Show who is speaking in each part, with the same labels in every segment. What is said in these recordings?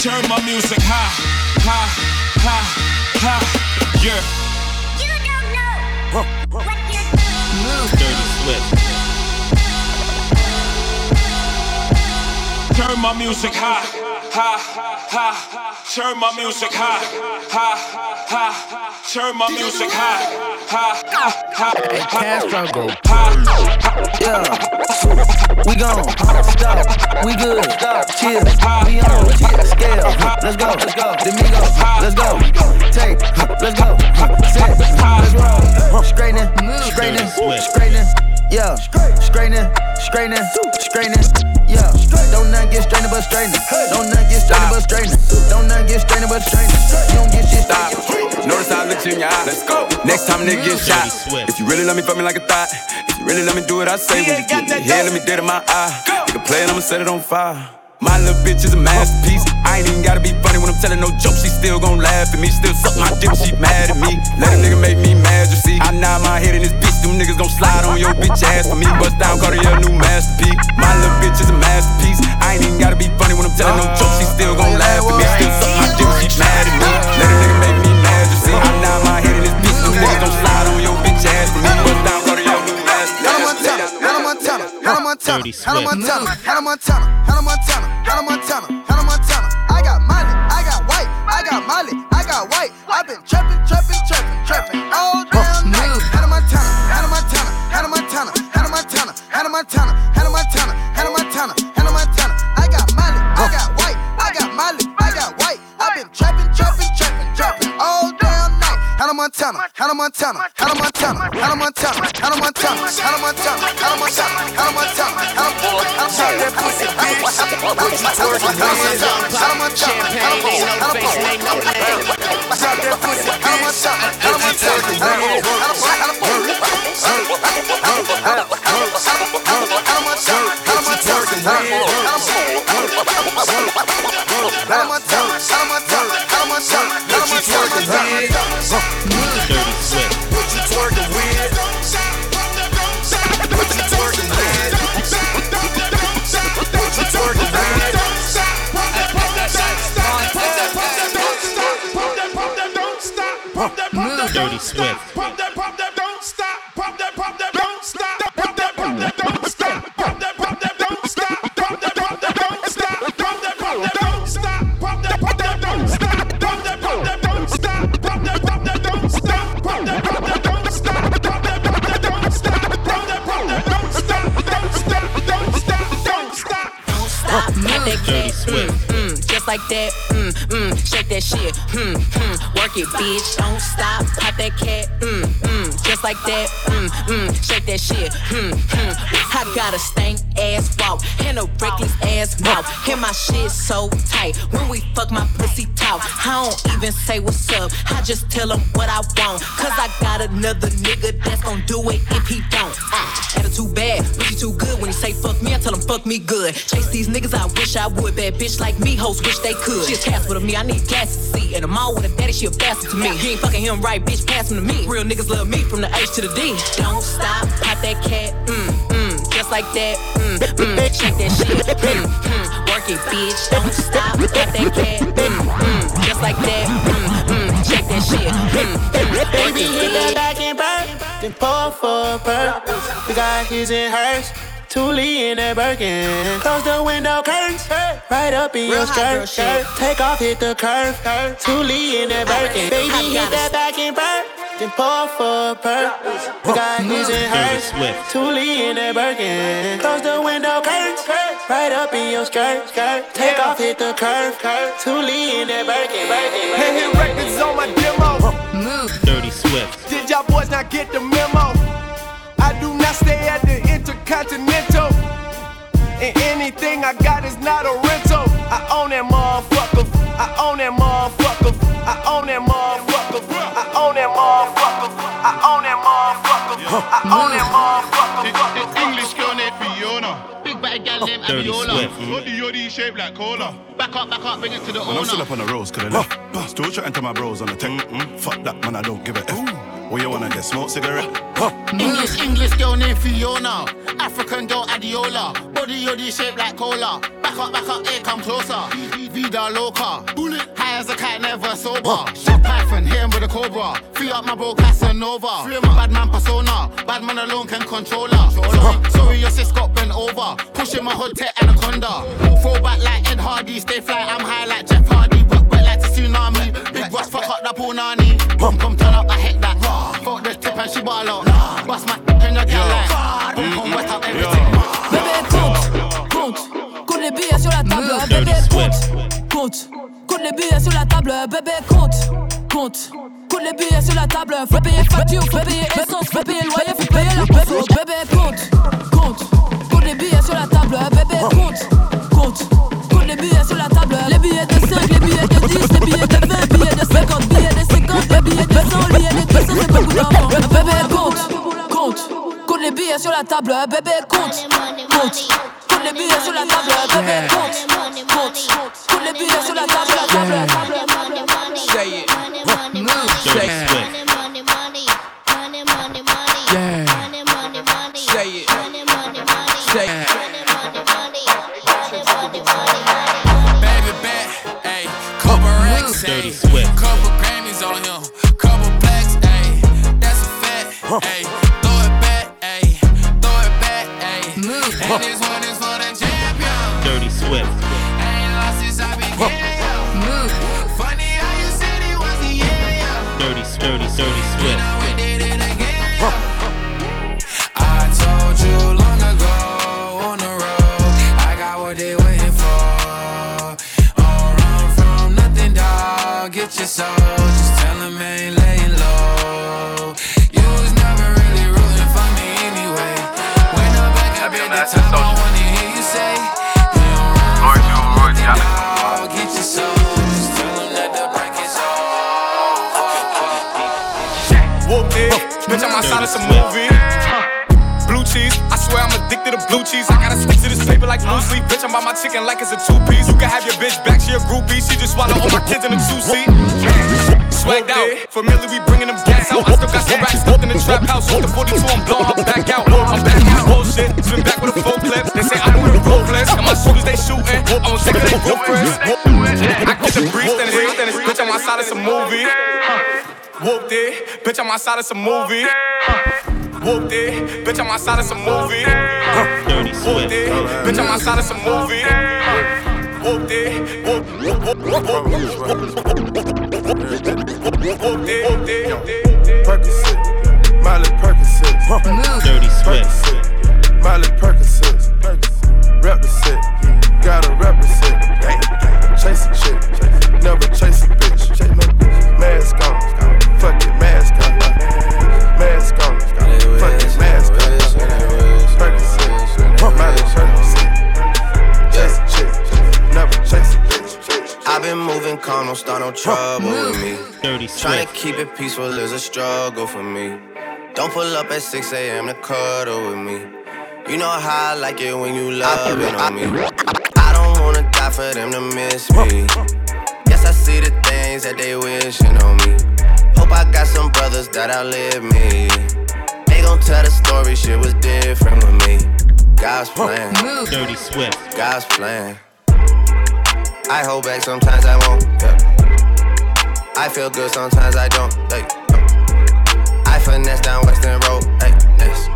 Speaker 1: Turn my music high, high, high, high. Yeah.
Speaker 2: You don't know what you're doing.
Speaker 3: Dirty Swift.
Speaker 1: Turn my music high, high, high. Turn my music high, high, high. Turn my music high, high, high, high.
Speaker 4: Castro go.
Speaker 5: Pop, yeah. We gone. Stop. We good. Stop. Chill. We on. Scale. Let's go. Let's go. Domingo. Let's go. Take. Let's go. Set. Let's roll. Straightening. Straightening. Straightening. Yeah. Straightening. Straightening. Straightening. Yeah. Don't not get strained but straightening. Don't not get strained but straightening. Don't not get strained but straightening. You don't get shit
Speaker 6: Stop. Notice I looked you in your eye. Let's go. Next time nigga get shot. If you really let me fuck me like a thought. If you really let me do what I say, when you get me here, let me dead in my eye. Nigga play it, I'ma set it on fire. My little bitch is a masterpiece. I ain't even gotta be funny when I'm telling no jokes. She still gon' laugh at me. Still suck my dick, she mad at me. Let a nigga make me mad, you see. I nod my head in this bitch. Them niggas gon' slide on your bitch ass for me. Bust down, Cartier, new masterpiece. My little bitch is a masterpiece. I ain't even gotta be funny when I'm telling no jokes. She still gon' laugh at me. Still suck my dick, she mad at me. Let a nigga make me mad, you see. I nod my head in this bitch. Them niggas gon' slide on your bitch ass for me.
Speaker 5: Hannah Montana,
Speaker 3: Dirty
Speaker 5: Hannah Montana, Hannah Montana, Hannah Montana, Hannah Montana, Hannah Montana. I got Molly, I got white, I got Molly, I got white. I've been trapping, trapping, trapping, trapping all damn night. Hannah Montana, Hannah Montana, Hannah Montana, Hannah Montana, Hannah Montana, Hannah Montana, Montana, Hannah Montana, Hannah Montana, Hannah Montana, Hannah Montana, Hannah Montana, Hannah Montana, Hannah Montana, Hannah Montana, Hannah Montana, Hannah Montana,
Speaker 4: Champagne ain't no face, ain't no name.
Speaker 5: Drop that pussy, Hannah Montana, Hannah Montana, Hannah
Speaker 3: Dirty Swift.
Speaker 1: Pump that, pump that, don't stop. Pump that, pump that, don't stop. Pump that, pump that, don't stop. Pump that, pump that, don't stop. Pump that, pump that, don't stop. Pump that, pump that, don't stop. Pump that, pump that, don't stop. Pump that, pump that, don't stop. Pump that, pump that, don't stop. Pump that, pump that, don't stop. Pump that, pump that, don't stop. Pump that, pump that, don't stop. Don't stop, don't stop, don't stop.
Speaker 7: Stop, pop that
Speaker 3: Dirty
Speaker 7: cat,
Speaker 3: Swift.
Speaker 7: mm, mm, just like that, mm, shake that shit, hmm, hmm, work it, bitch, don't stop, pop that cat, mm, mm, just like that, mm, mm, shake that shit, hmm, hmm. I got a stank ass walk and a reckless ass mouth, and my shit so tight. When we fuck, my pussy talk. I don't even say what's up, I just tell him what I want, cause I got another nigga that's gon' do it if he don't. Ah, attitude bad, pussy too good. When he say fuck me, I tell him fuck me good. Chase these niggas, I wish I would. Bad bitch like me, hoes wish they could. She a Casper to me, I need gas to see. And I'm all with a daddy, she a bastard to me. He ain't fucking him right, bitch, pass him to me. Real niggas love me from the H to the D. Don't stop, pop that cat, mm, mm, just like that, mm, mm, shake that shit, mm, mm, work it, bitch. Don't stop, pop that cat, mm, mm, just like that, mm, mm, shake that shit, mm, mm,
Speaker 4: Baby,
Speaker 7: it,
Speaker 4: hit that back and burn. Then pour for a burn. We got his and hers. Toolie in that Birkin. Close the window curtains. Right up in your
Speaker 7: Real
Speaker 4: skirt. Take off, hit the curve. Toolie in that Birkin. Baby, hit that back and burn. Then pour for a perk. We got his and
Speaker 3: Dirty
Speaker 4: hers.
Speaker 3: Swift.
Speaker 4: Toolie in that Birkin. Close the window curtains. Right up in your skirt. skirt. Take off, hit the curve. Toolie in that Birkin.
Speaker 8: Hey, hit records on my demo.
Speaker 3: Dirty Swift.
Speaker 8: Did y'all boys not get the memo? I do not stay at the Intercontinental. And anything I got is not a rental. I own that motherfucker. I own that motherfucker. I own that motherfucker. I own that motherfucker.
Speaker 9: English girl named Fiona. Big bad gal named
Speaker 3: Dirty
Speaker 9: Abiola.
Speaker 3: Swift.
Speaker 9: Yoddy yoddy shaped like cola. Back up, back up, bring it to the
Speaker 10: Man, I'm still up on the roads, cause I left. Still chatting to my bros on the tech. Fuck that, man, I don't give a F.
Speaker 1: What you wanna get? Smoke cigarette?
Speaker 9: English, English girl named Fiona. African girl Abiola. Body yoddy shaped like cola. Back up, back up, here come closer. Vida loca. Bullet. High as a cat, never sober. Shot Python, hit him with a cobra. Free up my bro Casanova. Free my bad man persona. Bad man alone can control her. Sorry, sorry, your sis got bent over. Pushing my hood tech anaconda. Throw back like Ed Hardy. Stay fly, I'm high like Jeff Hardy. Work wet like a tsunami. Big Ross, fuck up the punani. Come, come, turn up, I hit that. Fuck the tip and she ball out. Bust my in wet up everything.
Speaker 11: Bébé, compte, compte, compte les billets sur la table, bébé, compte, compte, compte les billets sur la table, bébé, compte, compte, compte les billets sur la table, faut payer facture, faut payer essence, faut payer loyer, faut payer la peso, bébé, compte, compte, compte les billets sur la table, bébé, compte, compte, compte les billets sur la table, les billets de 5, les billets de 10, les billets de 20, billets de 50, billets de 50, les billets de 100, les billets de 200, c'est beaucoup d'argent, bébé, compte, compte, compte les billets sur la table, bébé, compte, compte. Compte les billets sur la table, bébé, compte, compte. Compte les billets sur la table.
Speaker 12: Fact,
Speaker 13: cheese, I swear I'm addicted to blue cheese. I gotta stick to this paper like blue sleep. Bitch, I'm by my chicken like it's a two piece. You can have your bitch back, she a groupie. She just swallow all my kids in a two seat. Swagged out, familiar, we bringing them gas out. I still got some racks stuffed in the trap house. With the 42, I'm blowing, I'm back out. I'm back out. Bullshit, spin back with a full clip. They say I'm with a ruthless. And my shooters, they shooting. I'm take it, they go. I get the breeze, then it's, then it's, bitch, I'm outside of some movie. Whooped it, bitch, I'm outside of some movie. Whooped it, bitch, I'm outside of some movie.
Speaker 14: Dirty
Speaker 13: Whooped
Speaker 14: Swift.
Speaker 13: it, bitch, I'm outside of some movie. Whooped it, whoop- whoop- whoop- whoop- whooped it, whooped it.
Speaker 3: Percocet, Miley Percocet.
Speaker 14: Dirty Swift.
Speaker 3: Miley Percocet. Rep the set, gotta represent. Chase a chick, never chase a
Speaker 15: calm, don't start no trouble with me.
Speaker 14: Dirty
Speaker 15: Trying to keep it peaceful is a struggle for me. Don't pull up at 6 a.m. to cuddle with me. You know how I like it when you love it on me. I don't wanna die for them to miss me. Guess I see the things that they wishing on me. Hope I got some brothers that outlive me. They gon' tell the story, shit was different with me. God's plan.
Speaker 14: Dirty Swift.
Speaker 15: God's plan. I hold back, sometimes I won't. Yeah. I feel good, sometimes I don't. Hey, uh. I finesse down Weston Road. Next.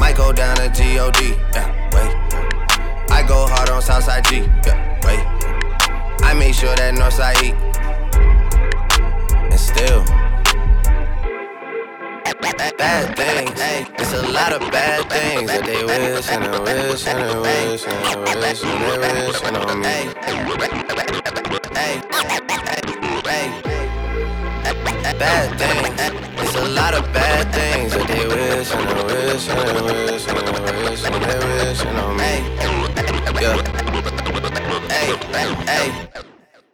Speaker 15: Might go down to God. Yeah, wait. I go hard on Southside G. Yeah, wait. I make sure that Northside eat. And still. Bad things, it's a lot of bad things that they wish and they wish and they wish and they wish and they wish and on me. Bad things, it's a lot of bad things that they wish and they wish and they wish and they wish and they wish and on me. Yeah. Hey, hey.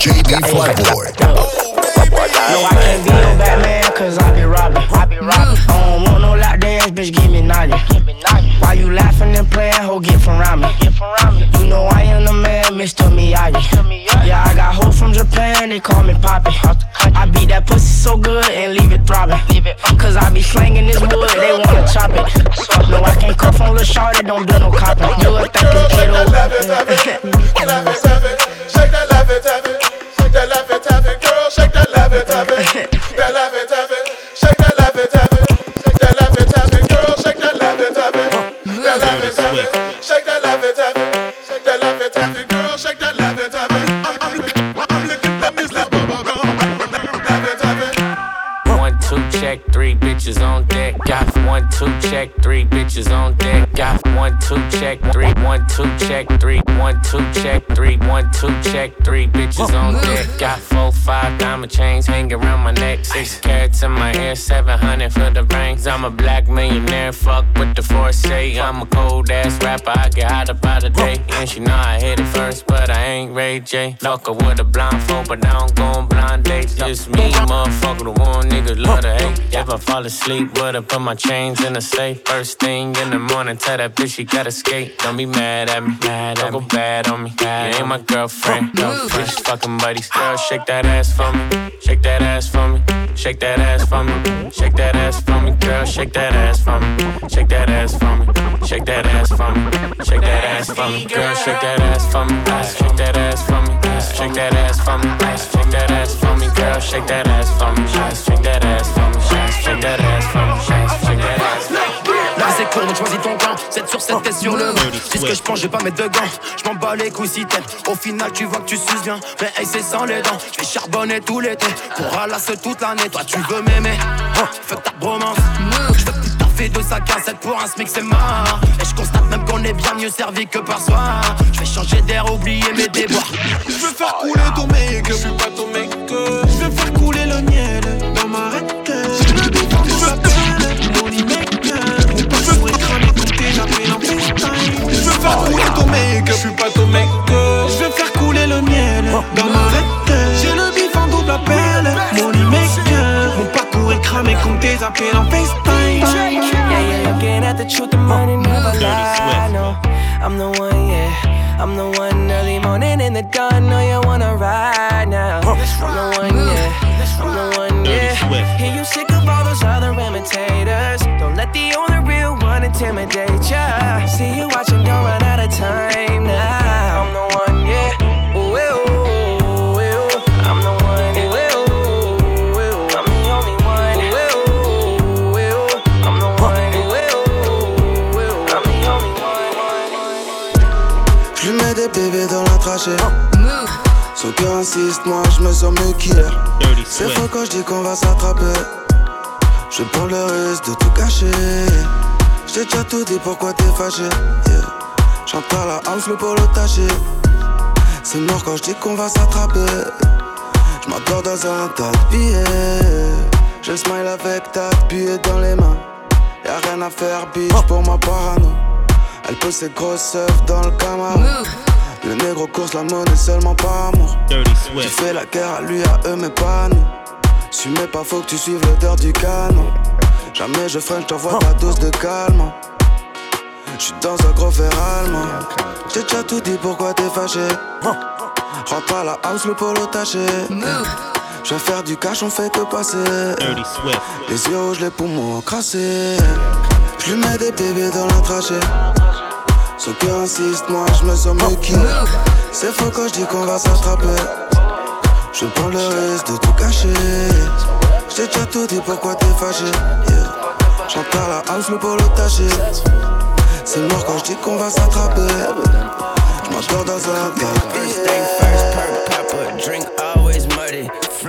Speaker 10: JB Flyboy.
Speaker 16: No, I can't be no Batman, cause I be robbing. I be robbing. I don't want no lap dance, bitch, give me naughty. Why you laughing and playing, ho, get from around me. You know I am the man, Mr. Miyagi. Yeah, I got hoes from Japan, they call me Poppy. I beat that pussy so good and leave it throbbing. Cause I be slanging this wood, they wanna chop it. No, I can't cuff on Lil Shorty, don't do no copping. You a thinking kiddo.
Speaker 17: Shake that, love it, shake that, love it, shake that, love it, have it, girl, shake that, love it,
Speaker 18: check, three bitches on deck. Got one, two, check, three bitches on deck. Got one, two, check, three, bitches on deck. Got four, five diamond chains hanging around my neck. Six carats in my hair, seven hundred for the rings. I'm a black millionaire, fuck with the foresight. I'm a cold ass rapper, I get hot about the day. And she know I hit it first, but I ain't Ray J. Look her with a blindfold, but I don't go on blind dates. Just me, motherfucker, the one nigga love to hate. If I fall asleep, would I put my chains in the safe? First thing in the morning, tell that bitch she gotta skate. Don't be mad at me, mad don't go bad on me. You ain't my girlfriend, no fish fucking buddies. Girl, shake that ass for me, shake that ass for me, shake that ass for me, shake that ass for me, girl, shake that ass for me, shake that ass for me, shake that ass for me, shake that ass for me, girl, shake that ass for me, shake that ass for me, shake that ass for me, shake that ass for me, girl, shake that ass for me, shake that ass for me, shake that ass for me,
Speaker 4: c'est court donc choisis ton camp. 7 sur 7 t'es sur le banc. Dis ce que je pense je vais pas mettre de gants. Je m'en bats les couilles si t'aimes Au final tu vois que tu suces bien. Mais hey c'est sans les dents. Je vais charbonner tout l'été. Pour ralasser toute l'année. Toi tu veux m'aimer. Hein, Fuck ta bromance. Je veux t'en fais de sa cassette pour un smic c'est marrant Et je constate même qu'on est bien mieux servi que par soir Je vais changer d'air oublier mes déboires.
Speaker 17: Je veux faire couler ton make-up, je suis pas ton make-up. Faire couler ton make-up, je suis pas ton make-up. Je veux faire couler le miel dans ma red J'ai le bif en double appel, mon make-up. Mon parcours est cramé comme tes appels en FaceTime.
Speaker 19: Yeah, yeah, looking at the truth, the money never lie. No, I'm the one, yeah. I'm the one early morning in the dawn. Know you wanna ride now. I'm the one, yeah. I'm the one, yeah. Hear you sick of all those other imitators. Don't let the only real one intimidate
Speaker 20: Moi je me sens mieux qu'hier. C'est faux quand je dis qu'on va s'attraper. Je prends le risque de tout cacher. J'ai déjà tout dit, pourquoi t'es fâché? Yeah. J'entre à la house, le polo taché. C'est mort quand je dis qu'on va s'attraper. Je m'endors dans un tas de billets. Je le smile avec ta billets dans les mains. Y'a rien à faire, bitch, pour ma parano. Elle pose ses grosses œufs dans le Camaro. Le négro course la monnaie seulement par amour. Tu fais la guerre à lui, à eux, mais pas à nous. Si mais pas faut que tu suives l'odeur du canon. Jamais je freine, j't'envoie ta dose de calme. J'suis dans un gros fer allemand. J'ai déjà tout dit, pourquoi t'es fâché? Rentre à la house, le polo taché. Je vais faire du cash, on fait que passer. Les yeux rouges, les poumons crassés. Je lui mets des bébés dans la trachée. Son cœur insiste, moi je me sens mieux qu'il C'est faux quand je dis qu'on va s'attraper. Je prends le risque de tout cacher. J'ai déjà tout dit, pourquoi t'es fâché? Yeah. J'entends à la house, le polo taché. C'est mort quand je dis qu'on va s'attraper. J'm'endors dans un
Speaker 21: thing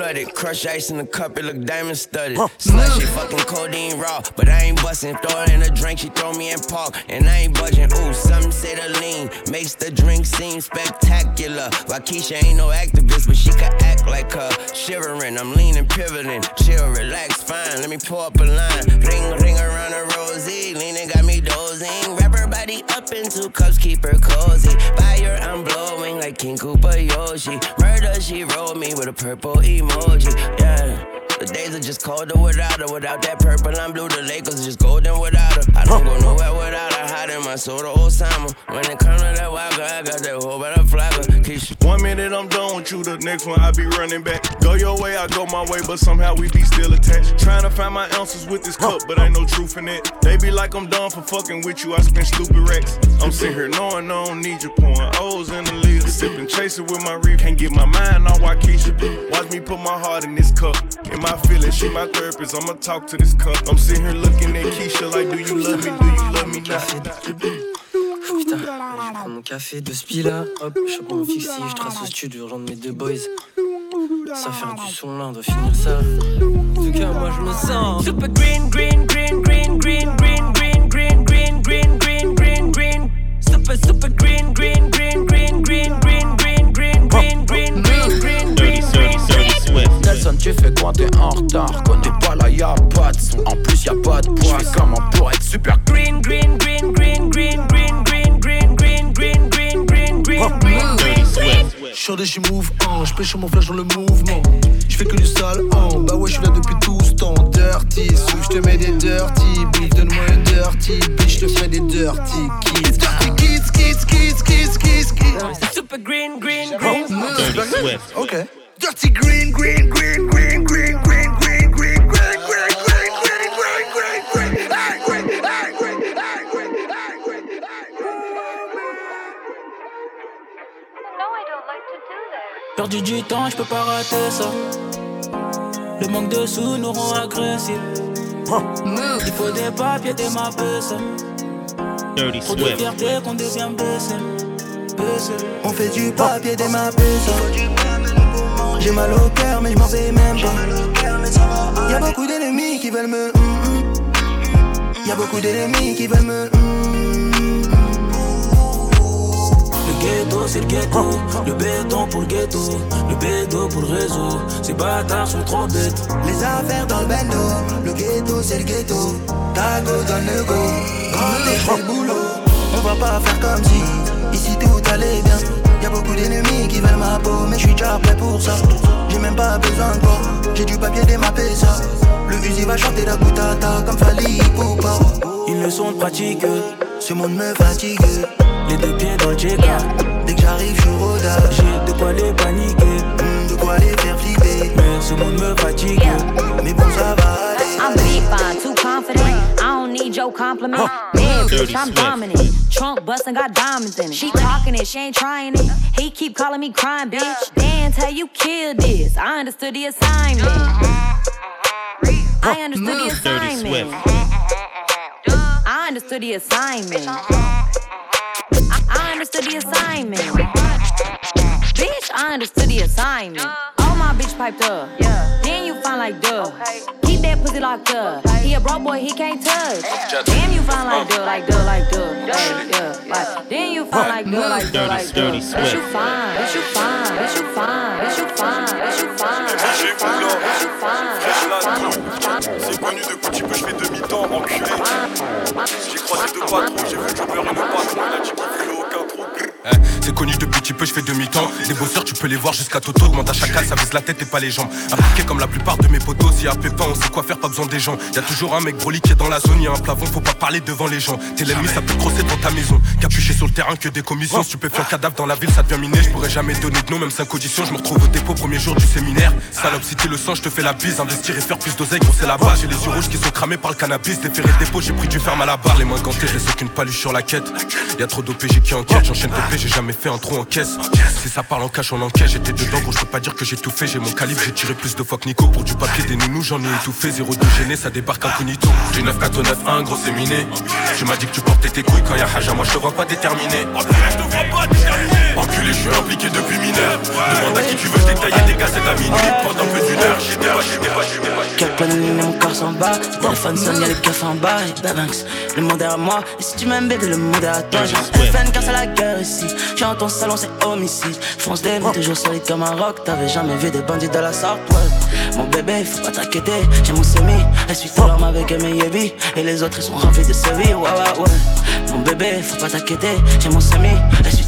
Speaker 21: first, perk pepper, drink always muddy. Flooded, crush ice in the cup, it look diamond studded. Slushy, fucking codeine raw, but I ain't bustin'. Throw it in a drink, she throw me in park, and I ain't budging. Ooh, some say the lean, makes the drink seem spectacular. Wockesha ain't no activist, but she can act like her. Shivering, I'm leaning, pivoting. Chill, relax, fine. Let me pull up a line. Ring, ring around a rosy. Leaning got me dozing. Wrap up in two cups, keep her cozy. Fire, I'm blowing like King Koopa Yoshi. Murder, she rolled me with a purple emoji. Yeah. The days are just colder without her. Without that purple and blue, the Lakers just golden without her. I don't go nowhere without her. Hiding my soul to Osama. When it comes to that wild girl, I got that whole better flagger. Keisha.
Speaker 22: One minute I'm done with you, the next one I be running back. Go your way, I go my way, but somehow we be still attached. Trying to find my answers with this cup, but ain't no truth in it. They be like I'm done for fucking with you, I spend stupid racks. I'm sitting here knowing I don't need you, pouring O's in the lid. Sipping, chasing with my reef, can't get my mind on Wockesha. Watch me put my heart in this cup. In my
Speaker 23: Putain, je prends mon café de spi là, hop, je prends mon fixie, je trace au studio, je rentre mes deux boys. Ça faire du son là, on doit finir ça. En cas, moi je me sens super green, green, green, green, green, green, green, green, green, green, green, green, green. Super, super green, green, green, green, green, green, green, green, green.
Speaker 4: Nelson, tu fais quoi, t'es en retard Quand t'es pas là, y'a pas de son En plus, y'a pas de poids Comment pour être super
Speaker 23: green, green, green, green, green, green, green, green, green, green, green, green, green, green, green.
Speaker 24: Chaud j'y move on, j'pêche mon flash dans le mouvement. J'fais que du sale en, bah ouais, j'suis là depuis tout ce temps. Dirty, sous j'te mets des dirty beats. Donne-moi un dirty bitch, j'te fais des dirty kids. Dirty kids, kids, kids, kids, kids, kids.
Speaker 23: Super green, green, green.
Speaker 8: Dirty Swift.
Speaker 24: Okay. Dirty green, green, green, green, green, green, green, green, green, green, green, green, green, green, green, Ah, green, ah, green, ah, green, ah, green,
Speaker 23: Perdu du temps, je peux pas rater ça. Le manque de sous nous rend agressifs. Il faut des papiers, des ça.
Speaker 8: Dirty
Speaker 23: Trop de fierté qu'on devient baissé.
Speaker 24: On fait du papier, des ça. J'ai mal au cœur, mais je m'en vais même pas. Y'a beaucoup d'ennemis qui veulent me. hum. Y'a beaucoup d'ennemis qui veulent me. hum.
Speaker 23: Le ghetto, c'est le ghetto. Le béton pour le ghetto. Le bédo pour le réseau. Ces bâtards sont trop bêtes.
Speaker 24: Les affaires dans le bendo, le ghetto c'est le ghetto. Tago donne le go, quand le boulot. On va pas faire comme si ici tout allait bien. Y'a beaucoup d'ennemis qui veulent ma peau, mais je suis déjà prêt pour ça. J'ai même pas besoin de quoi, j'ai du papier démappé ça. Le fusil va chanter la goutata comme Fali Poupa.
Speaker 23: Ils ne sont pratiques.
Speaker 24: Ce monde me fatigue.
Speaker 23: Les deux pieds dans le Jega.
Speaker 24: Dès que j'arrive, je rodage.
Speaker 23: J'ai de quoi les paniquer.
Speaker 24: Hmm, de quoi les faire flipper.
Speaker 23: Mais ce monde me fatigue.
Speaker 24: Mais bon, ça va.
Speaker 25: I'm too confident. Don't need your compliment. Yeah, bitch, I'm dominant. Trunk bustin', got diamonds in it. She talking it, she ain't trying it. He keep calling me crying, bitch. Dance how you killed this. I understood the assignment. I understood the assignment. I understood the assignment. I understood the assignment. Bitch, I understood the assignment. All my bitch piped up. Then you find like duh. Keep that pussy locked up. He a broke boy, he can't touch. Damn, you find like duh, like duh, like duh. Like duh, like. Then you find like duh, like duh, like duh.
Speaker 8: Dirty
Speaker 25: Bitch, you
Speaker 8: Swift.
Speaker 25: fine. Bitch, you fine. Bitch, you fine. Bitch, you fine. Bitch, you fine. Bitch, you fine. Bitch, you fine. Bitch, you fine.
Speaker 26: C'est connu de petit peu, je fais demi-temps, enculé. J'ai croisé deux patrons, j'ai vu le chopper et le patron. Il a dit qu'il voulait aucun trou.
Speaker 13: Eh, c'est connu depuis petit peu, je fais demi-temps. Les bosseurs, tu peux les voir jusqu'à Toto. Demande à chacal, ça vise la tête et pas les jambes. Impliqué comme la plupart de mes potos. Si y a pépin, on sait quoi faire, pas besoin des gens. Y a toujours un mec broli qui est dans la zone. Y a un plafond, faut pas parler devant les gens. T'es l'ennemi, ça peut crosser dans ta maison. Capuché sur le terrain que des commissions. Si tu peux faire cadavre dans la ville, ça devient miné. Je pourrais jamais donner de nom, même cinq auditions. Je me retrouve au dépôt, premier jour du séminaire. Salope, si t'es le sang, je te fais la bise. Investir et faire plus d'oseille, gros, c'est la base. J'ai les yeux rouges qui sont cramés par le cannabis. Déféré dépôt, j'ai pris du ferme à la barre. Les mains gantées, je laisse aucune paluche sur la quête. Y a trop d'OPG qui enquête. J'enchaîne J'ai jamais fait un trou en caisse. Si ça parle en cash, on encaisse. J'étais dedans, gros, je peux pas dire que j'ai tout fait. J'ai mon calibre, j'ai tiré plus de fois que Nico. Pour du papier, des nounous, j'en ai étouffé. Zéro de gêné, ça débarque incognito. J'ai 9 4 9 1, gros, c'est miné. Tu m'as dit que tu portais tes couilles quand y'a Haja, moi je te vois pas déterminé. Enculé, je suis impliqué depuis mineur. Demande à qui tu veux, je détailler des cassettes à minuit. Pendant plus d'une heure, j'étais pas, j'étais pas, j'étais pas.
Speaker 27: Mon corps s'en bat. Téléphone sonne, y'a les keufs en bas. Et Babanks, le monde est à moi. Et si tu m'aimes, bébé, le monde est à toi. FN car c'est la guerre ici. J'ai en ton salon, c'est homicide. Fonce des mais toujours solide comme un rock. T'avais jamais vu des bandits de la sorte, ouais. Mon bébé, faut pas t'inquiéter. J'ai mon semi. Essuie tes larmes avec mes yébis. Et les autres, ils sont remplis de séries, ouais, ouais, ouais. Mon bébé, faut pas t'inquiéter. J'ai mon semi.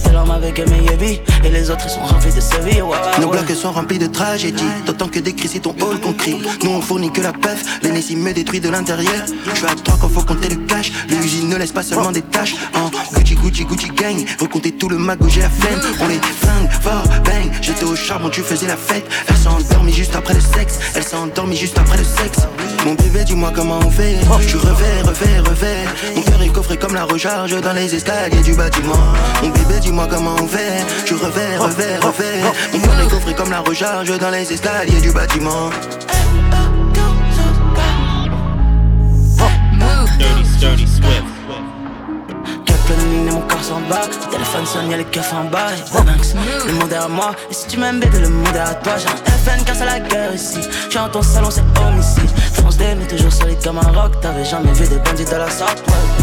Speaker 27: Tes larmes avec mes yébis. Et les autres, ils sont remplis de séries, ouais.
Speaker 24: Nos
Speaker 27: ouais.
Speaker 24: blocs sont remplis de tragédies. D'autant que des cris, c'est ton hall qu'on crie. Nous on fournit que la pef, l'énésie me détruit de l'intérieur. Je suis à trois quand faut compter le cash. L'usine ne laisse pas seulement des tâches. En Gucci, Gucci, Gucci gang. Recompter tout le mago, j'ai la flemme. On les flingue, fort, bang. J'étais au charbon, tu faisais la fête. Elle s'est endormie juste après le sexe. Elle s'est endormie juste après le sexe. Mon bébé, dis-moi comment on fait. Je revais, revais, revais. Mon cœur est coffré comme la recharge dans les escaliers du bâtiment. Mon bébé, dis-moi comment on fait. Je revais, revais, revais. Mon cœur est coffré comme la recharge dans les escaliers du bâtiment.
Speaker 28: Dirty, Swift.
Speaker 27: Et mon corps s'en bat. Téléphone sonne, y'a les keufs en bas. Le monde est à moi. Et si tu m'aimes, bébé, le monde est à toi. J'ai un FN car c'est la guerre ici. J'ai en ton salon, c'est homicide. France D, mais toujours solide comme un rock. T'avais jamais vu des bandits de la sorte, ouais.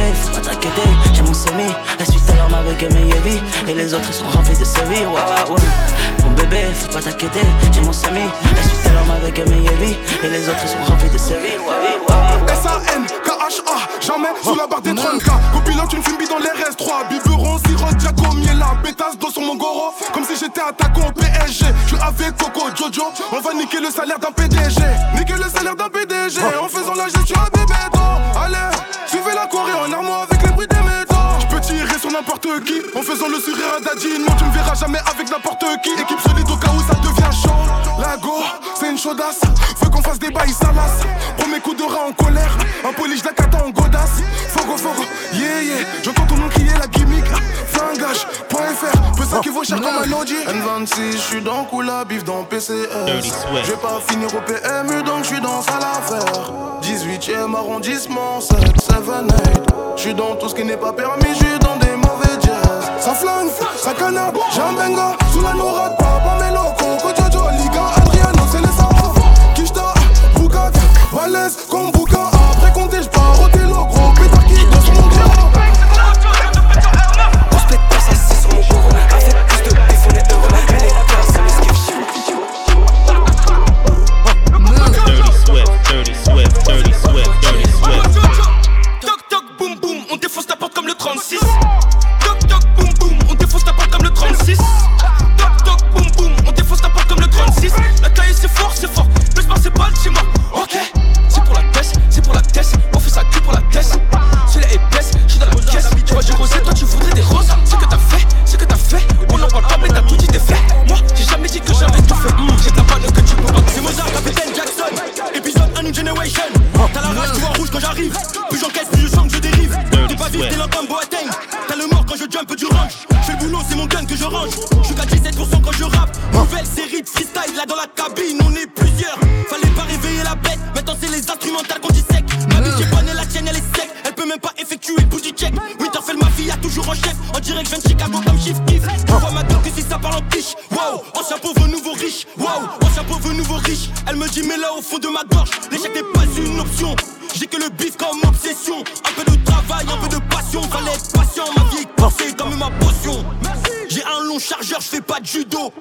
Speaker 27: Bébé, faut pas t'inquiéter. J'ai mon semi. Essuie tes larmes avec mes yébis. Et les autres, ils sont remplis de séries, ouais, ouais. Mon bébé, faut pas t'inquiéter. J'ai mon semi. Essuie tes larmes avec mes yébis. Et les autres, ils sont remplis de séries, ouais.
Speaker 3: S-A-N, K-H-A, jamais sous la barre des 30K. Copilote une fumée dans les RS3. Biberon, sirop, Miela. Pétasse d'eau sur mon goro? Comme si j'étais attaquant au PSG. Je suis avec Coco, Jojo. On va niquer le salaire d'un PDG. Niquer le salaire d'un PDG. En faisant la gestion à des bétons. Allez, n'importe qui. En faisant le sourire à Daddy. Non, tu me verras jamais avec n'importe qui. Équipe solide au cas où ça devient chaud. La go, c'est une chaudasse. Veux qu'on fasse des bails salaces. Premier coup de rat en colère. Un polish la cata en godasse. Fogo, fogo, yeah, yeah. J'entends tout le monde crier la gimmick. Flingage.fr, peu ça qui vaut cher comme un Audi. N26, j'suis dans Kula, bif dans PCS.
Speaker 28: Swift.
Speaker 3: J'vais pas finir au PMU, donc j'suis dans ça l'affaire. 18ème arrondissement, 7, 7, 8. J'suis dans tout ce qui n'est pas permis, j'suis Ça flingue, ça canard, j'ai un benga. Sous papa, mes locaux. Kojojo, Liga, Adriano, c'est les. Kishta, Bougat, Valès, comme
Speaker 29: pauvre, nouveau riche. Elle me dit, mais là au fond de ma gorge, l'échec n'est pas une option. J'ai que le bif comme obsession. Un peu de travail, un peu de passion. Fallait être patient, ma vie est corsée comme ma potion. J'ai un long chargeur, je fais pas de judo.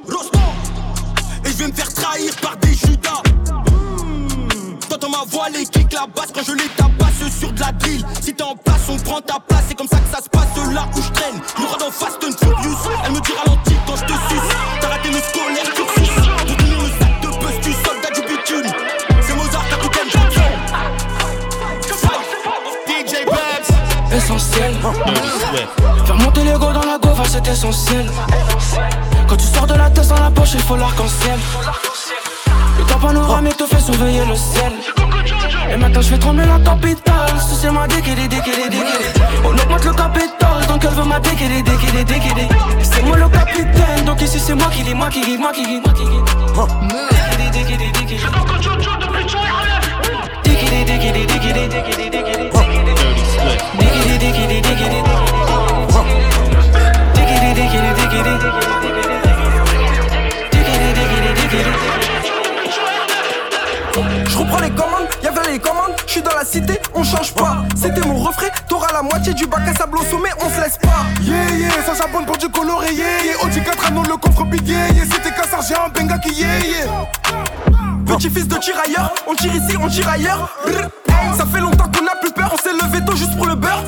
Speaker 29: Et je vais me faire trahir par des judas. T'entends ma voix, les kicks, la basse quand je les tabasse sur de la drill. Si t'es en place, on prend ta place. C'est comme ça que ça se passe là où je traîne. Le roi Fast and Furious. Elle me dit ralentis quand je te suce. T'as raté le scolaire.
Speaker 3: Babs.
Speaker 27: Essentiel.
Speaker 28: Dirty Swift.
Speaker 27: Faire monter l'ego dans la gova, c'est essentiel. Quand tu sors de la tête dans la poche, il faut l'arc-en-ciel. Le temps panoramique te fait surveiller le ciel. Et maintenant je fais trembler la capitale. C'est ma déguédé, déguédé, déguédé. On augmente le capital, donc elle veut ma déguédé, déguédé, déguédé. C'est moi le capitaine, donc ici c'est moi qui lis, moi qui lis, moi qui lis, moi qui lis. Déguédé, déguédé, déguédé, déguédé,
Speaker 30: la moitié du bac à sable au sommet, on se laisse pas.
Speaker 3: Yeah, yeah, ça japonne pour du coloré, yeah, yeah. Audi 4 anneaux, le coffre big, yeah, yeah. C'était cassard, j'ai un benga qui, yeah, yeah.
Speaker 30: Petit fils de tirailleur, on tire ici, on tire ailleurs. Brr. Ça fait longtemps qu'on a plus peur, on s'est levé tôt juste pour le beurre.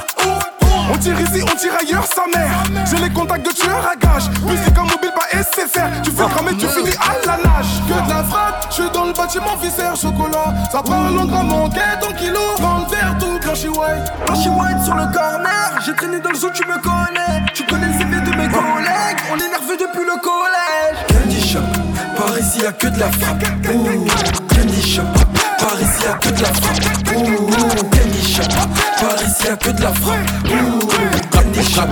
Speaker 3: On tire ici, on tire ailleurs, sa mère. J'ai les contacts de tueurs à gage. Musique en mobile, pas SFR. Tu fais cramer, tu finis à la nage. Que de la frappe, je suis dans le bâtiment, viscère, chocolat. Ça parle en gras, manqué white.
Speaker 30: Blanchi white sur le corner. J'ai traîné dans le zoo, tu me connais. Tu connais le CV de mes collègues. On est nerveux depuis le collège.
Speaker 31: Candy Shop, par ici y'a que de la frappe. Shop, par ici y'a que de la frappe. Shop, par ici y'a que de la frappe. Candy Shop,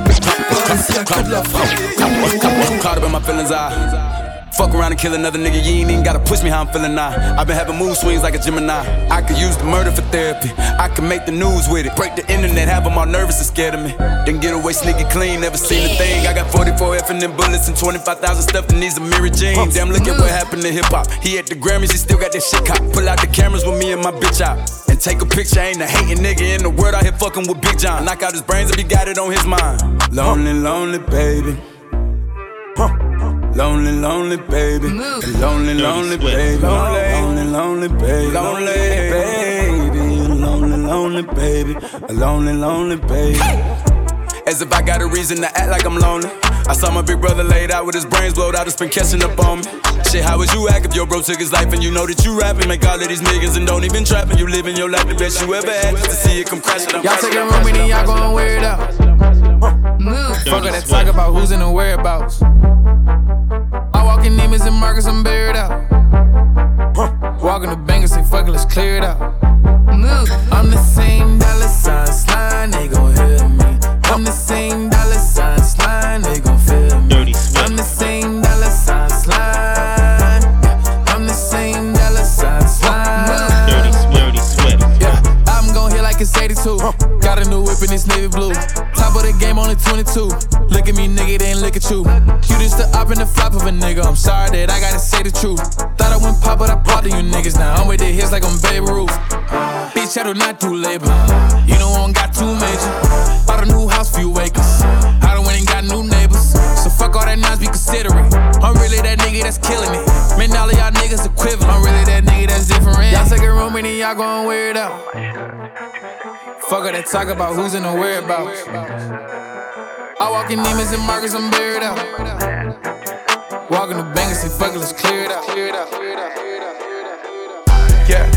Speaker 31: par ici y'a que de la frappe.
Speaker 6: Caught up in my feelings, I fuck around and kill another nigga. You ain't even gotta push me how I'm feeling now. I've been having mood swings like a Gemini. I could use the murder for therapy. I could make the news with it. Break the internet, have them all nervous and scared of me. Then get away sneaky clean, never seen a thing. I got 44 F and them bullets and 25,000 stuff in these Amiri jeans. Damn, look at what happened to hip hop. He at the Grammys, he still got that shit cop. Pull out the cameras with me and my bitch out. And take a picture, ain't a hating nigga in the world out here fucking with Big John. Knock out his brains if he got it on his mind. Lonely, lonely baby. Lonely, lonely baby. Lonely, lonely baby. Lonely, lonely baby. Lonely baby. Lonely, lonely baby. A lonely, lonely baby. As if I got a reason to act like I'm lonely. I saw my big brother laid out with his brains blowed out, it's been catching up on me. Shit, how would you act if your bro took his life and you know that you rapping? Make all of these niggas and don't even trapping. You living your life the best you ever had. Just to see it come crashing. I'm
Speaker 12: Y'all taking room and then y'all going wear it out.
Speaker 32: Move.
Speaker 12: Fuck all that talk about who's in the whereabouts. I walk Neiman's and Marcus, I'm buried out. Walking the bank and say, fuck it, let's clear it out.
Speaker 32: Move.
Speaker 12: I'm the same dollar sign slime, they gon' hear me. I'm the same dollar like it's 82. Got a new whip in this navy blue. Top of the game, only 22. Look at me, nigga, they ain't look at you. Just the up and the flop of a nigga. I'm sorry that I gotta say the truth. Thought I went pop, but I popped to you niggas now. I'm with the hits like I'm Babe Ruth. Bitch, I do not do labor. You know I don't got too major. Bought a new house, few acres. I don't and got new neighbors. So fuck all that noise, be considerate. I'm really that nigga that's killing it. Man, all of y'all niggas equivalent. I'm really that nigga that's different. Y'all take a room and y'all gon' wear it out. Fuck all that talk about who's in the whereabouts. I walk in Neiman's and Marcus, I'm buried out. Walking the bank and say, fuck it, let's clear it out.
Speaker 3: Yeah.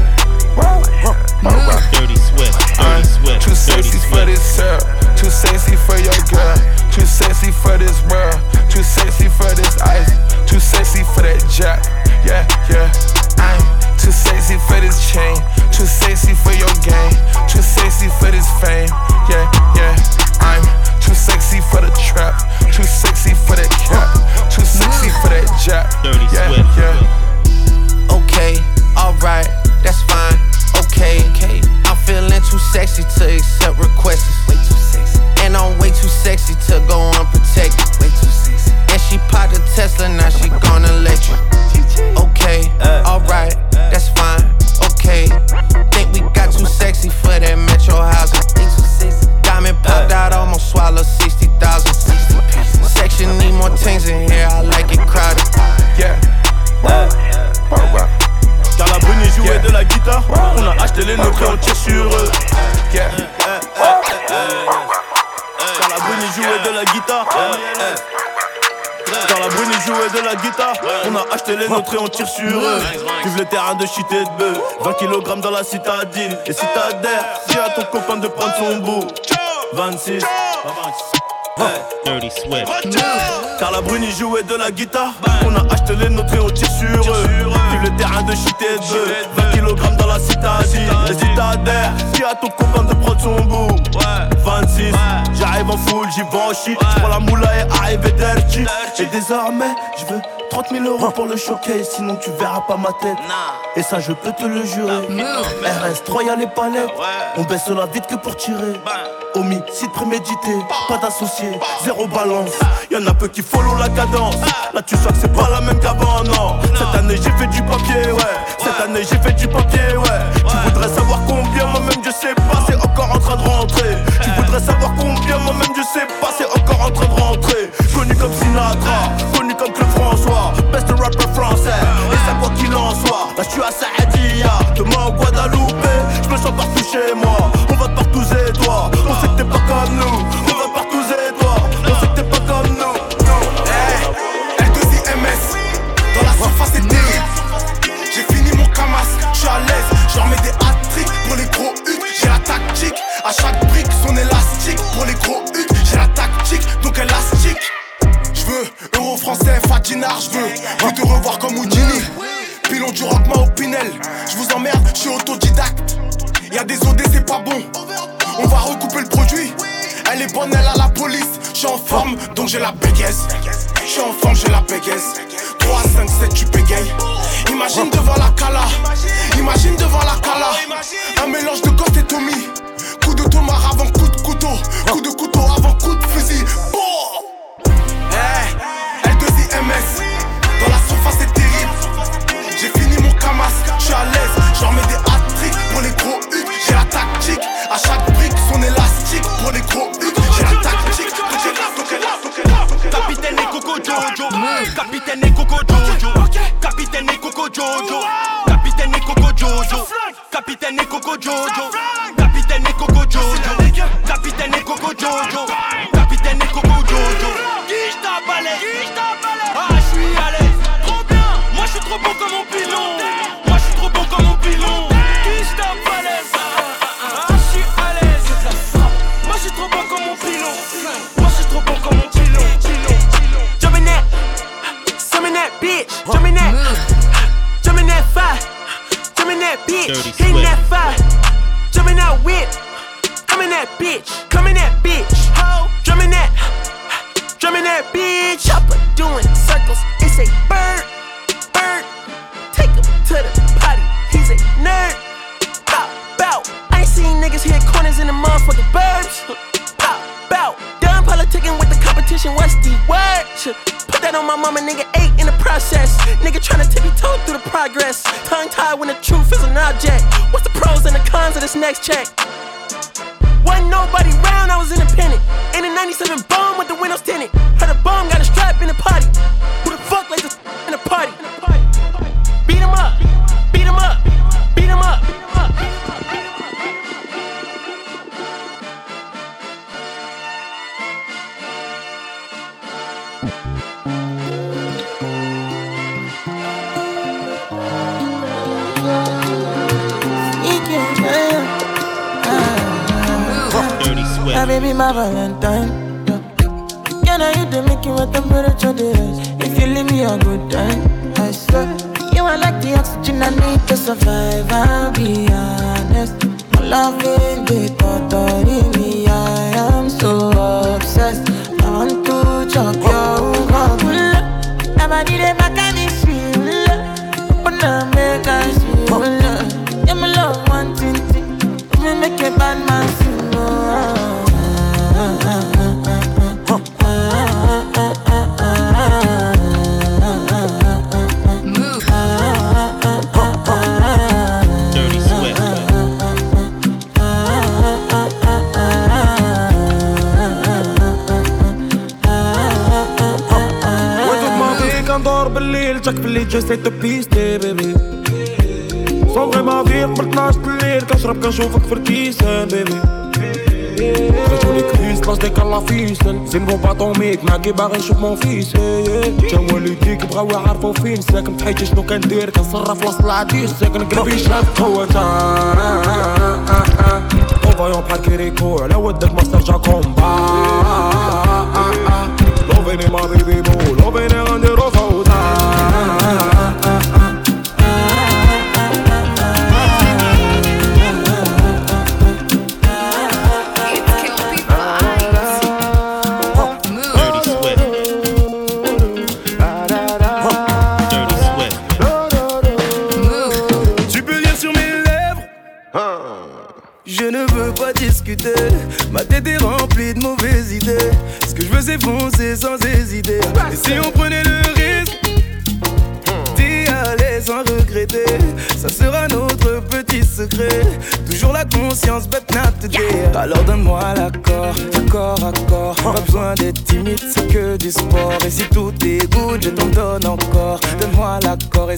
Speaker 33: Dirty Swift. Dirty Swift.
Speaker 3: Too sexy for this girl. Too sexy for your girl. Too sexy for this world. Too sexy for this ice. Too sexy for that jack. Yeah, yeah. I'm too sexy for this chain. Too sexy for your game. Too sexy for this fame. Yeah, yeah. I'm too sexy for the trap. Too sexy for that cap. Too sexy for that jack.
Speaker 33: Dirty
Speaker 3: yeah,
Speaker 33: Swift.
Speaker 3: yeah.
Speaker 15: Okay, alright, that's fine. Okay, okay. I'm feeling too sexy to accept requests. Way too sexy. And I'm way too sexy to go unprotected. Way too sexy. And she popped a Tesla, now she gonna let you. Okay, uh, alright, that's fine. Okay. Think we got too sexy for that metro housing. Diamond popped out, almost swallowed 60,000. Section need more things in here, I like it crowded.
Speaker 3: Yeah.
Speaker 22: Car la brune jouait de la guitare. On a acheté les nôtres et on tire sur eux.
Speaker 3: Yeah.
Speaker 22: Car la brune jouait de la guitare. Car la brune jouait de la guitare. On a acheté les nôtres et on tire sur eux. Vive le terrain de shit et de bœuf. 20 kg dans la citadine. Et si t'adhères, dis à ton copain de prendre son bout. 26.
Speaker 33: Dirty Swift.
Speaker 22: Car la brune y jouait de la guitare On a acheté les nôtres et on tire sur eux Vive le terrain de shit et de bœuf 20 kg dans la citadine. Si t'adhères, dis à ton copain de prendre son bout. 26, j'arrive en full, j'y vais en shit. J'prends la moula et arrive dirty. Et désormais, je veux 30 000 euros pour le showcase Sinon tu verras pas ma tête. Et ça je peux te le jurer. RS3 y'a les palettes. On baisse la vite que pour tirer. Homicide prémédité, pas d'associé, zéro balance. Y'en a peu qui follow la cadence. Là tu sens que c'est pas la même qu'avant, non. Cette année j'ai fait du papier, ouais. Cette année j'ai fait du papier, Tu voudrais savoir combien, moi-même je sais pas, c'est encore en train de rentrer. Tu voudrais savoir combien, moi-même je sais pas, c'est encore en train de rentrer. Connu comme Sinatra, connu comme Claude François, best rapper français. Et ça quoi qu'il en soit, là je suis à Saadia, demain au Guadeloupe, je me sens partout chez moi. On va partout et toi, on sait que t'es pas comme nous.
Speaker 34: Je veux te revoir comme Houdini. Pilon du rockma au Pinel, je vous emmerde, je suis autodidacte. Y'a des OD, c'est pas bon. On va recouper le produit. Elle est bonne, elle a la police. Je suis en forme, donc j'ai la bégaise. Je suis en forme, j'ai la bégaise. 3, 5, 7, tu bégayes. Imagine devant la cala. Imagine devant la cala. Un mélange de Ghost et Tommy. Coup de tomar avant coup de couteau. Coup de couteau avant coup de fusil. J'en mets des hat pour les gros huts. J'ai la tactique. À chaque brique, son élastique. Pour les gros huts, j'ai la tactique.
Speaker 29: Capitaine et Coco Jojo. Capitaine et Coco Jojo. Capitaine et Coco Jojo. Capitaine et Coco Jojo. Capitaine et Coco Jojo. Capitaine et Coco Jojo. Capitaine et Coco Jojo.
Speaker 19: That bitch, coming that bitch, ho, drumming that, drumming that bitch, chopper doing circles, it's a bird, bird, take him to the potty, he's a nerd, bow, bow, I ain't seen niggas hit corners in the motherfucking burbs, bow, bow, done politicking with the competition, what's the word? Put that on my mama, nigga, eight in the process. Nigga tryna tippy toe through the progress. Tongue tied when the truth is an object. What's the pros and the cons of this next check? Wasn't nobody round, I was independent. In a 97 bomb with the windows tinted. Heard a bomb got a strap in the party. My Valentine. Yeah. Yeah, now you the making what temperature is. If you leave me a good time, I swear. You are like the oxygen I need to survive. I'll be honest. My love is the thought of me. I am so obsessed. I want to chop your heart. Nobody dey back at shit. Open up, make us feel. Yeah, my love, thing. Me make a bad
Speaker 31: جيسي تو بيستي بيبي صومغي ما في قبل 12 الليل كنشرب كنشوفك في الكيسان بيبي خرجوني كريس لاش ديك لا فيسن زين بو باطوميك معاكي باغي نشوف مون فيس تا والديك بغاو يعرفو فين ساكن تحيتي شنو كندير كنصرف وسط العديس ساكن قلبي شاف قوة اون بحال كيريكو على ودك ما ترجع كومبا لوفيني ما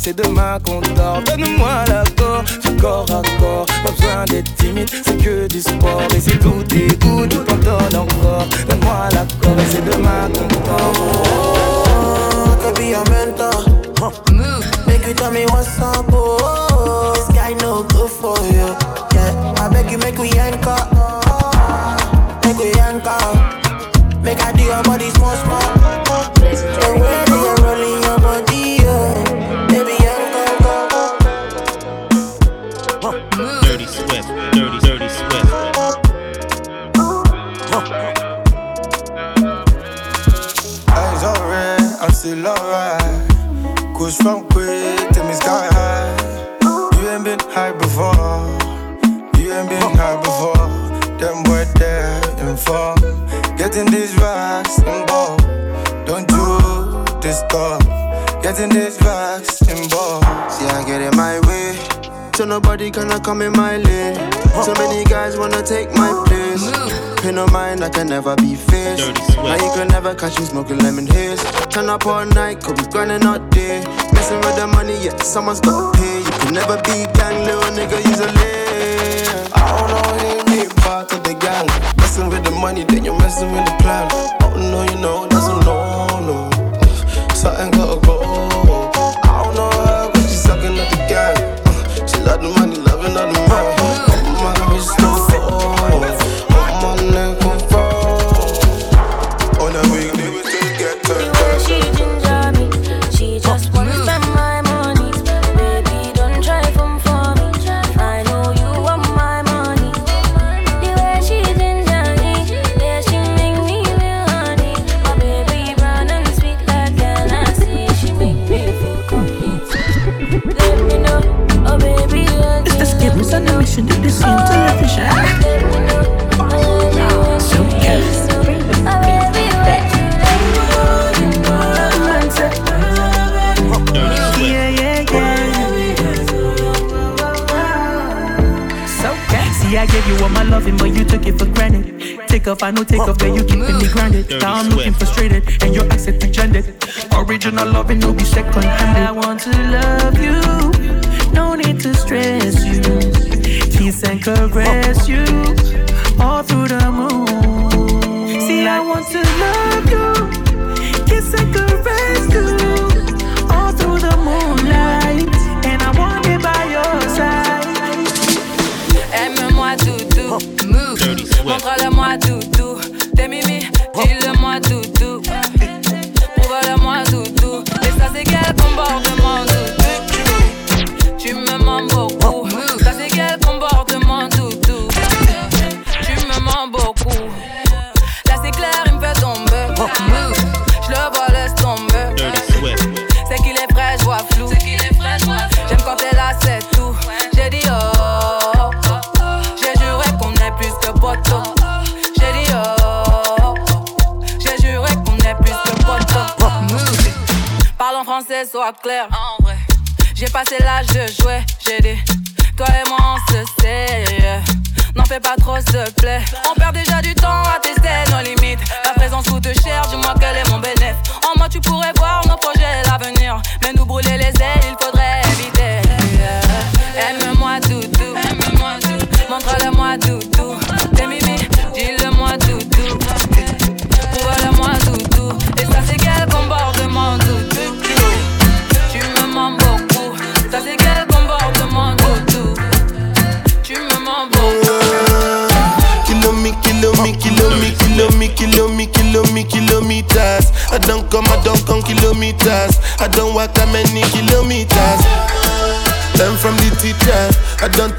Speaker 22: c'est
Speaker 31: demain qu'on dort. Donne-moi
Speaker 20: la take my place. pin on mind, I can never be faced. Now you can never catch me smoking lemon haze. Turn up all night, could be grinding all day. Messing with the money, yeah, someone's got pay. You can never be gang, little nigga, use a lay.
Speaker 35: I don't know, him, he part of the gang. Messing with the money, then you're messing with the plan. Oh no, you know
Speaker 19: off, I know take off, but you keeping me grounded. Now I'm looking frustrated, and your accent pretended. Original loving no be second handed. I want to love you, no need to stress you. Kiss and caress you, all through the moon. See, I want to love you, kiss and caress you, all through the moonlight. And I want it by your side.
Speaker 36: Aime-moi tout, move. Montre-le-moi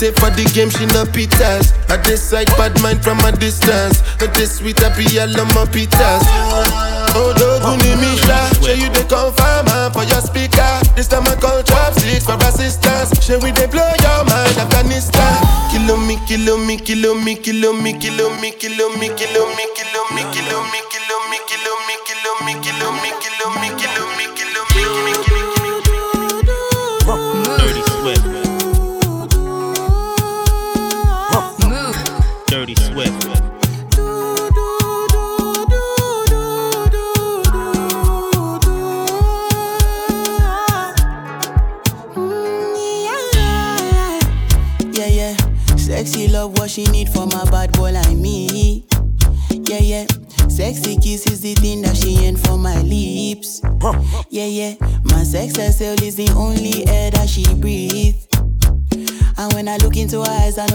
Speaker 35: it for the game, she no pitas. I decide bad mind from a distance. But this sweet happy, I love my pitas. Oh, me Misha, show you the confirm for your speaker. This time I call chopsticks for assistance. Show we they blow your mind, Afghanistan. Kill me, kill me, kill me, kill me, kill me, kill me, kill me, kill me, kill me, kill me.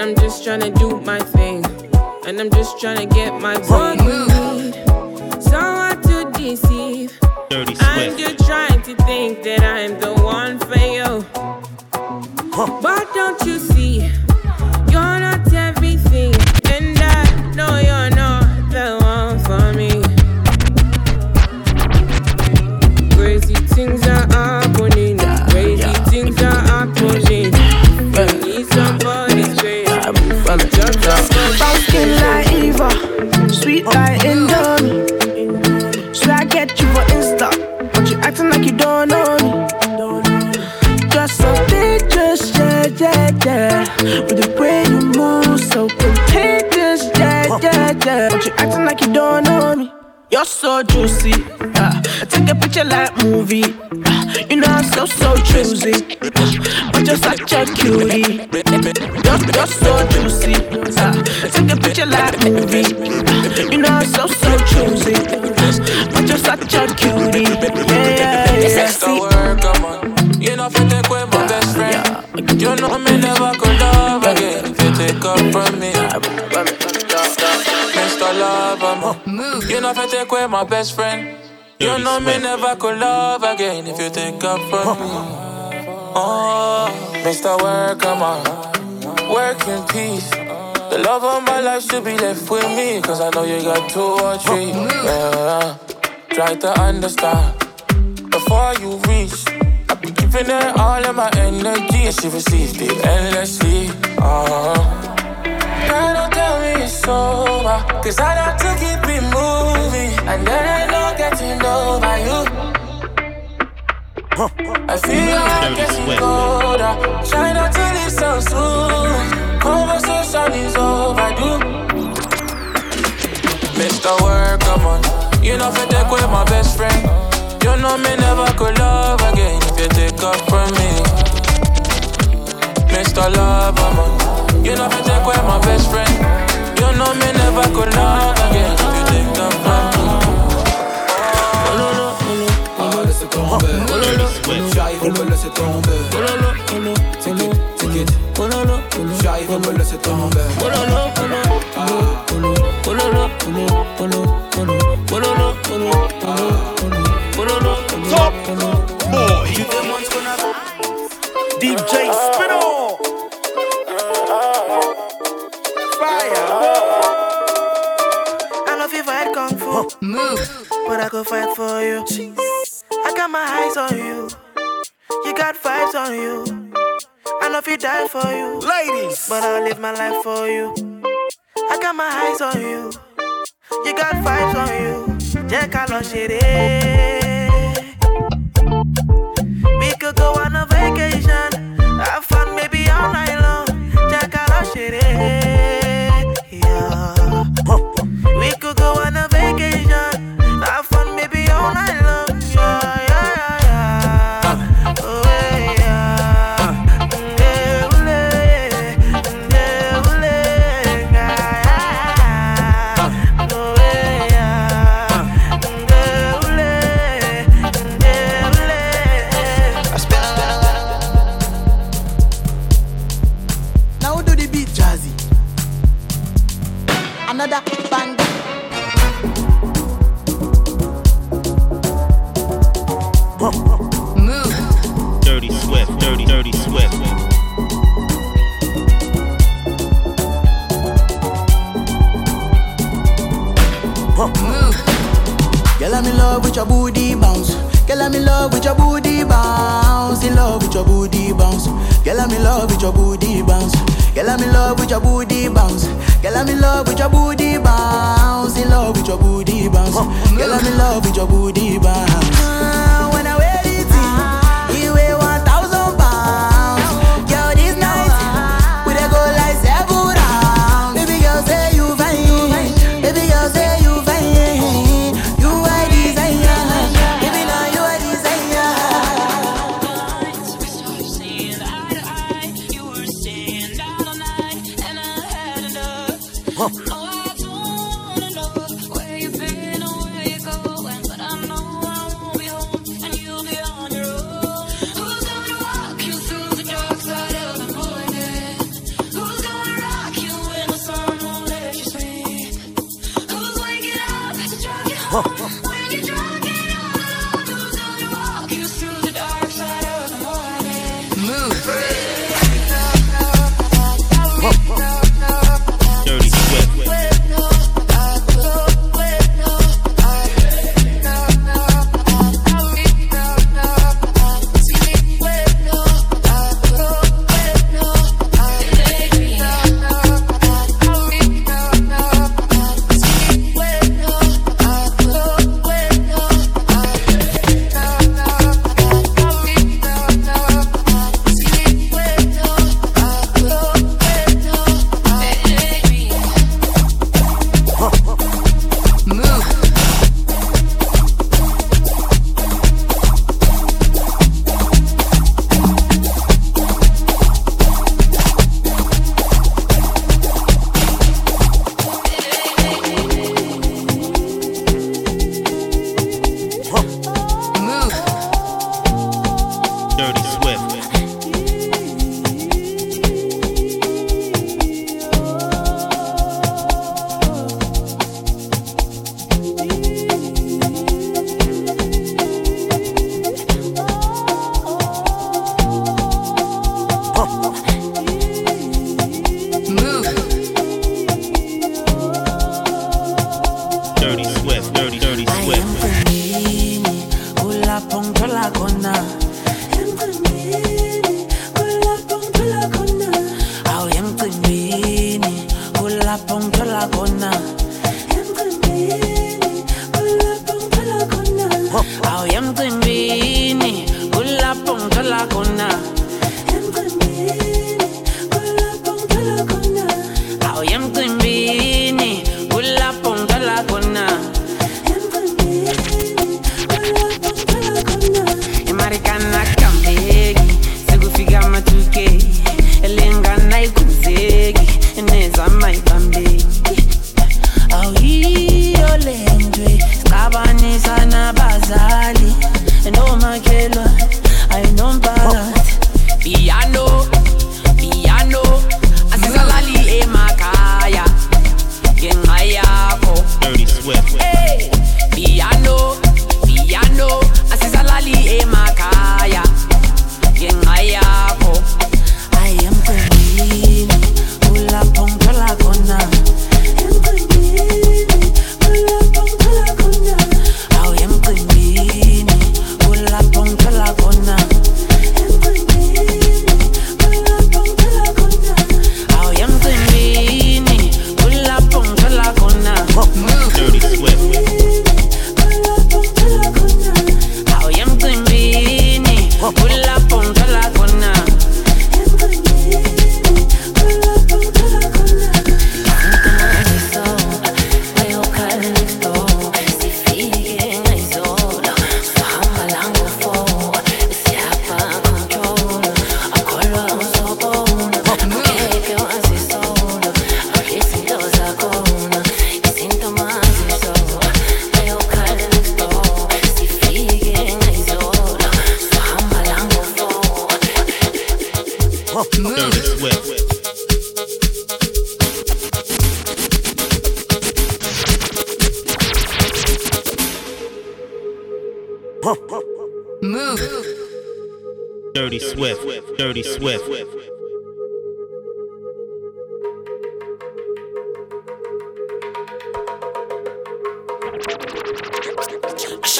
Speaker 37: And I'm just trying to do my thing. And I'm just trying to get my weed. Someone to deceive.
Speaker 38: Dirty
Speaker 37: And
Speaker 38: Swift.
Speaker 37: you're trying to think that I'm the one for you. But don't you You're
Speaker 19: so juicy. Uh, take a picture like movie. Uh, you know I'm so so choosy. Uh, but you're such a cutie. You're, you're so juicy. Uh, take a picture like movie. Uh, you know I'm so so choosy. Uh, but you're such a cutie. Yeah, yeah, yeah.
Speaker 17: Sexy. come on. You know, if you take away my best friend, you know me never could love again. If you take up from me, You know, you take away my best friend, you know me never could love again. If you take up from me, oh, Mr. Work, come on. Work in peace. The love of my life should be left with me, cause I know you got two or three. Yeah. Try to understand before you reach. I've been giving her all of my energy, and she received it endlessly. Uh-huh. Girl, don't tell me it's over, cause I like to keep it moving, and there ain't no getting over you. I feel like getting colder, try not to leave so soon. Conversation is overdue. Mr. Work, come on. You know if you take away my best friend You know me never could love again If you take up from me Mr. Lover, man You know if you take away my best friend You know me never could love again If you take up from me
Speaker 7: Ah, laissez tomber. J'arrive, on me laisser tomber. Take it, take it. J'arrive, on me laisser tomber.
Speaker 39: Top boy. DJ Spino.
Speaker 19: Go fight for you. I got my eyes on you. You got vibes on you. I know if you die for you.
Speaker 39: Ladies.
Speaker 19: But I'll live my life for you.
Speaker 40: Dirty Swift, Dirty, Dirty Swift.
Speaker 7: Girl, I'm in love with your booty bounce. Girl, I'm in love with your booty bounce. In love with your booty bounce. Girl, I'm in love with your booty bounce. Girl, I'm in love with your booty bounce. Girl, I'm in love with your booty bounce. In love with your booty bounce. Oh, Girl, I'm in love with your booty bounce. Sicabanisa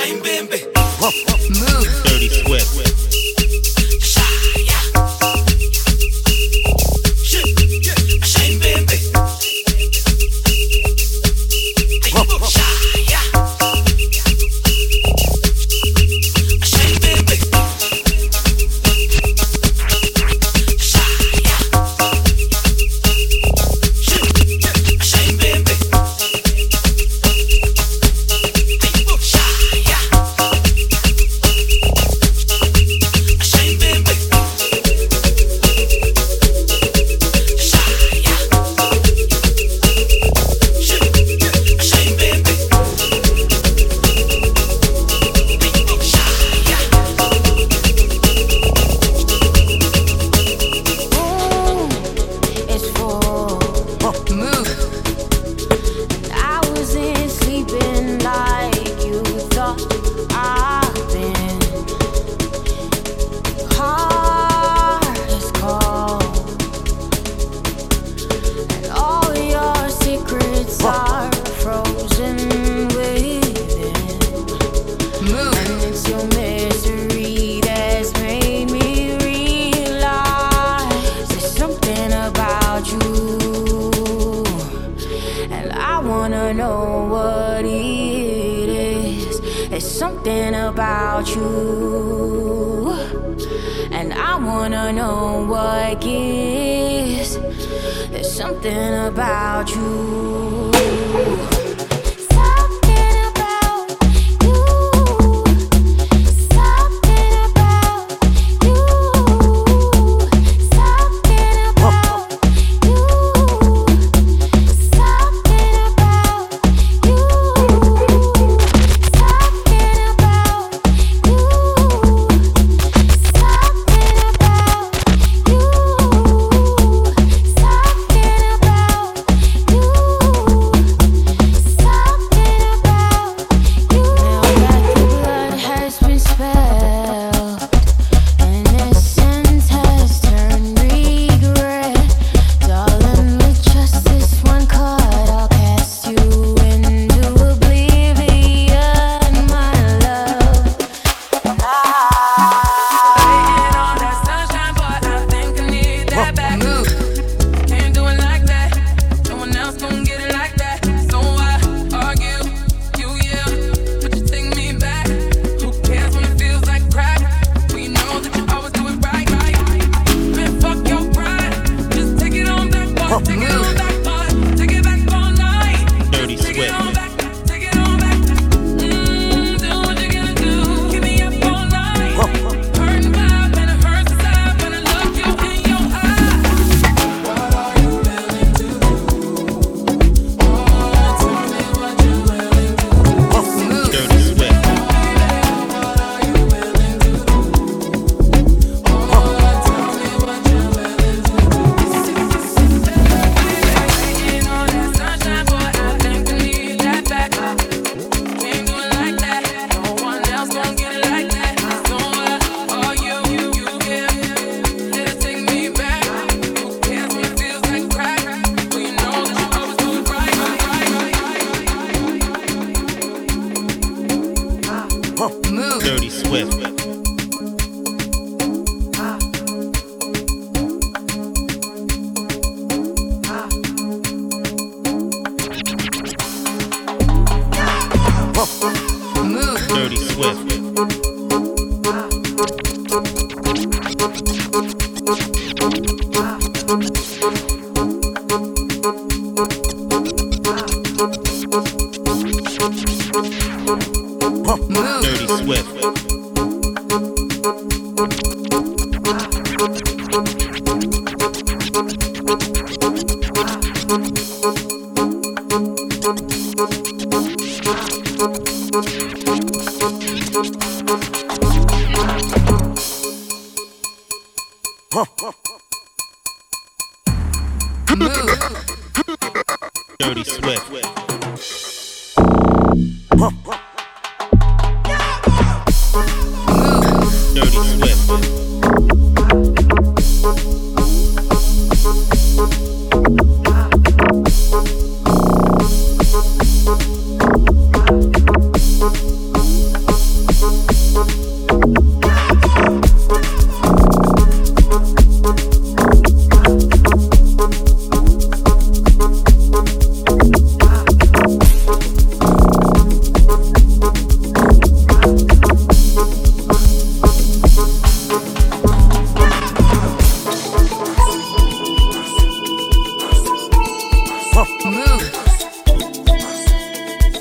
Speaker 24: Shame baby.
Speaker 14: Move.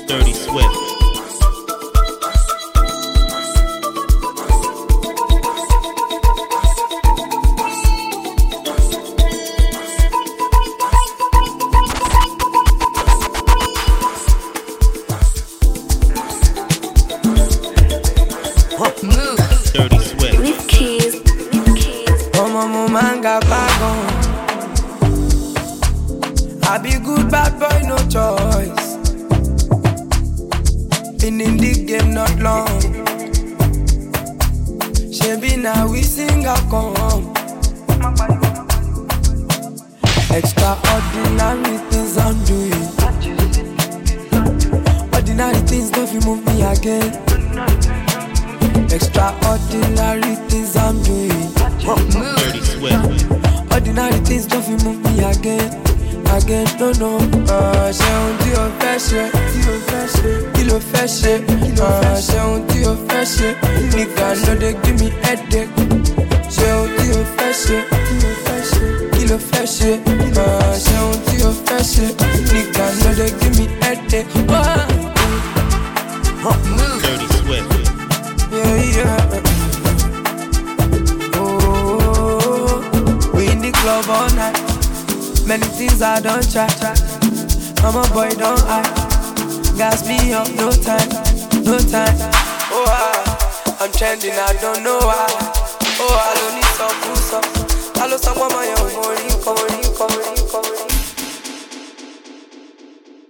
Speaker 14: Dirty Swift.